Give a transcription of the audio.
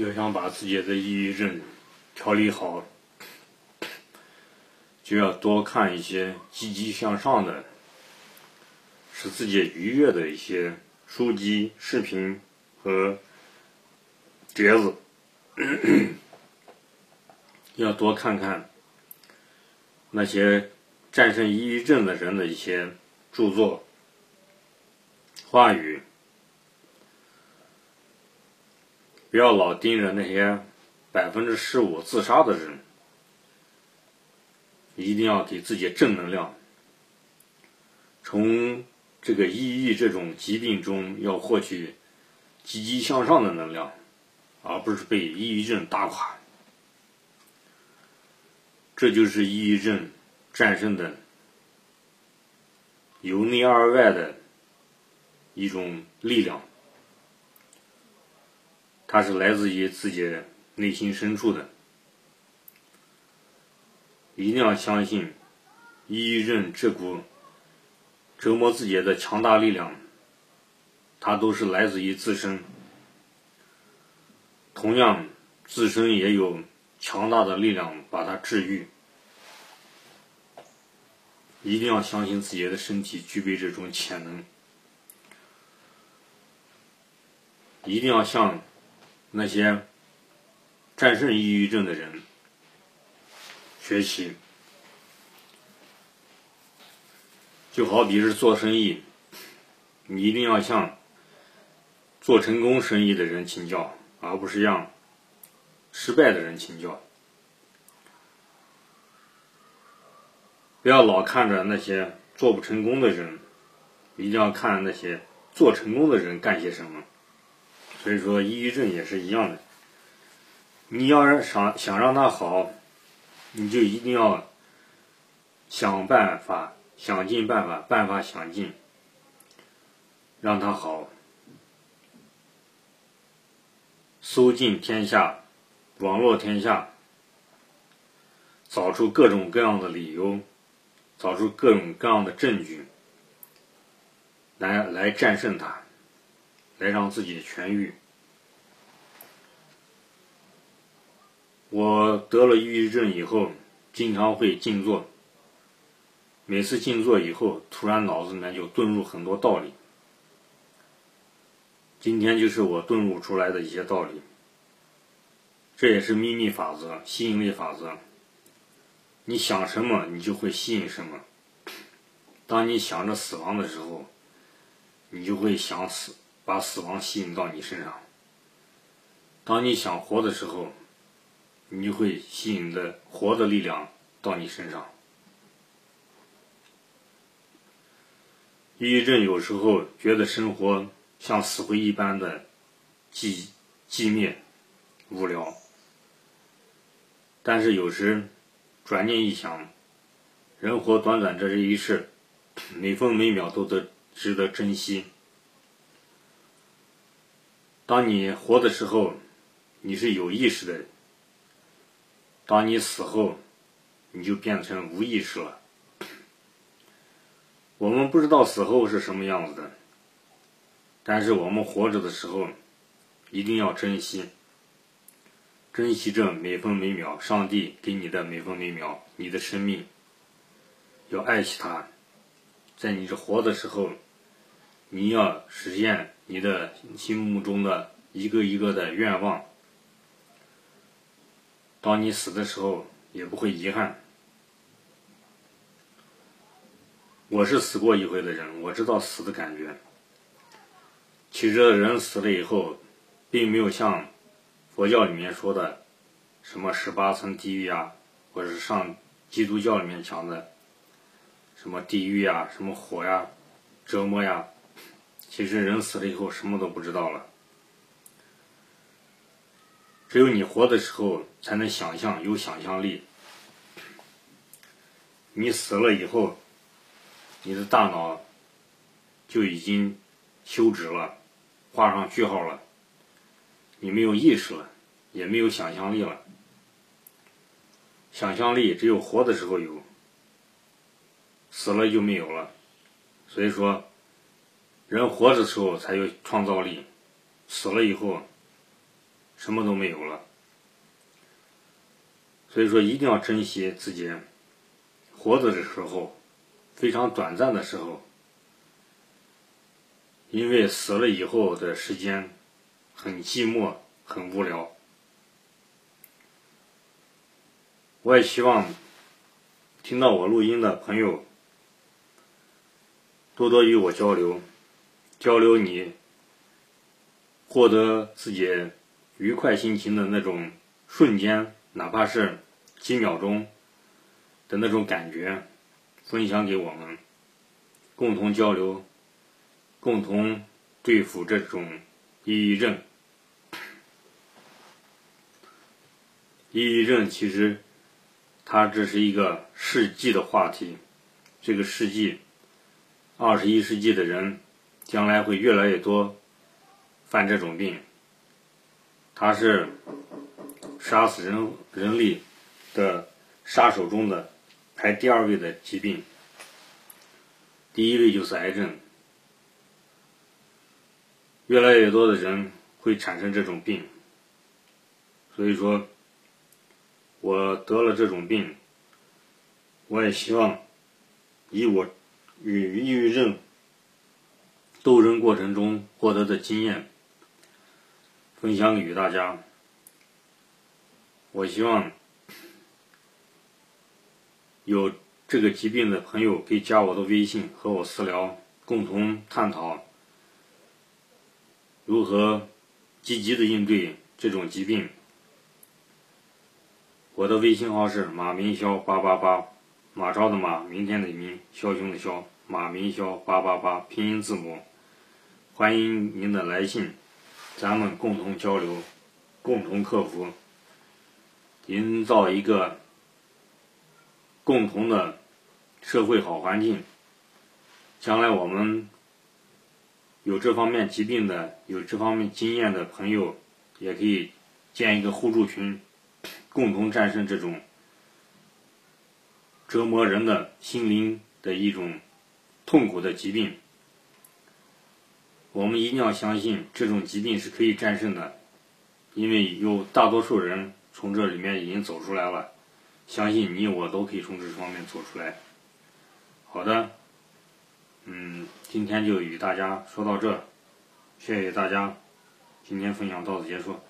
要想把自己的抑郁症调理好，就要多看一些积极向上的、使自己愉悦的一些书籍、视频和帖子。要多看看那些战胜抑郁症的人的一些著作、话语。不要老盯着那些百分之十五自杀的人，一定要给自己正能量。从这个抑郁这种疾病中要获取积极向上的能量，而不是被抑郁症打垮。这就是抑郁症战胜的由内而外的一种力量。它是来自于自己内心深处的，一定要相信，抑郁症这股折磨自己的强大力量，它都是来自于自身。同样，自身也有强大的力量把它治愈。一定要相信自己的身体具备这种潜能，一定要像。那些战胜抑郁症的人学习，就好比是做生意，你一定要向做成功生意的人请教，而不是向失败的人请教。不要老看着那些做不成功的人，一定要看那些做成功的人干些什么。所以说，抑郁症也是一样的。你要是想想让他好，你就一定要想办法，想尽办法，办法想尽，让他好。搜尽天下，网络天下，找出各种各样的理由，找出各种各样的证据，来来战胜他。来让自己痊愈。我得了抑郁症以后，经常会静坐。每次静坐以后，突然脑子里面就顿入很多道理。今天就是我顿悟出来的一些道理。这也是秘密法则、吸引力法则。你想什么，你就会吸引什么。当你想着死亡的时候，你就会想死。把死亡吸引到你身上。当你想活的时候，你就会吸引的活的力量到你身上。抑郁症有时候觉得生活像死灰一般的寂寂灭、无聊，但是有时转念一想，人活短短这一世，每分每秒都得值得珍惜。当你活的时候，你是有意识的；当你死后，你就变成无意识了。我们不知道死后是什么样子的，但是我们活着的时候，一定要珍惜，珍惜这每分每秒，上帝给你的每分每秒，你的生命，要爱惜它。在你这活的时候，你要实现。你的心目中的一个一个的愿望，当你死的时候也不会遗憾。我是死过一回的人，我知道死的感觉。其实人死了以后，并没有像佛教里面说的什么十八层地狱呀，或者是上基督教里面讲的什么地狱呀、什么火呀、折磨呀。其实人死了以后什么都不知道了，只有你活的时候才能想象，有想象力。你死了以后，你的大脑就已经休止了，画上句号了。你没有意识了，也没有想象力了。想象力只有活的时候有，死了就没有了。所以说。人活着的时候才有创造力，死了以后，什么都没有了。所以说，一定要珍惜自己活着的时候，非常短暂的时候，因为死了以后的时间很寂寞、很无聊。我也希望听到我录音的朋友多多与我交流，交流你获得自己愉快心情的那种瞬间，哪怕是几秒钟的那种感觉，分享给我们，共同交流，共同对付这种抑郁症。抑郁症其实。它这是一个世纪的话题，这个世纪，二十一世纪的人，将来会越来越多犯这种病。它是杀死人人类的杀手中的排第二位的疾病，第一位就是癌症。越来越多的人会产生这种病，所以说。我得了这种病，我也希望以我与抑郁症斗争过程中获得的经验分享与大家。我希望有这个疾病的朋友可以加我的微信和我私聊，共同探讨如何积极的应对这种疾病。我的微信号是马明霄八八八，马超的马，明天的明，枭雄的枭，马明霄八八八，拼音字母。欢迎您的来信，咱们共同交流，共同克服，营造一个共同的社会好环境。将来我们有这方面疾病的、有这方面经验的朋友，也可以建一个互助群。共同战胜这种折磨人的心灵的一种痛苦的疾病，我们一定要相信这种疾病是可以战胜的，因为有大多数人从这里面已经走出来了，相信你我都可以从这方面走出来。好的，嗯，今天就与大家说到这，谢谢大家，今天分享到此结束。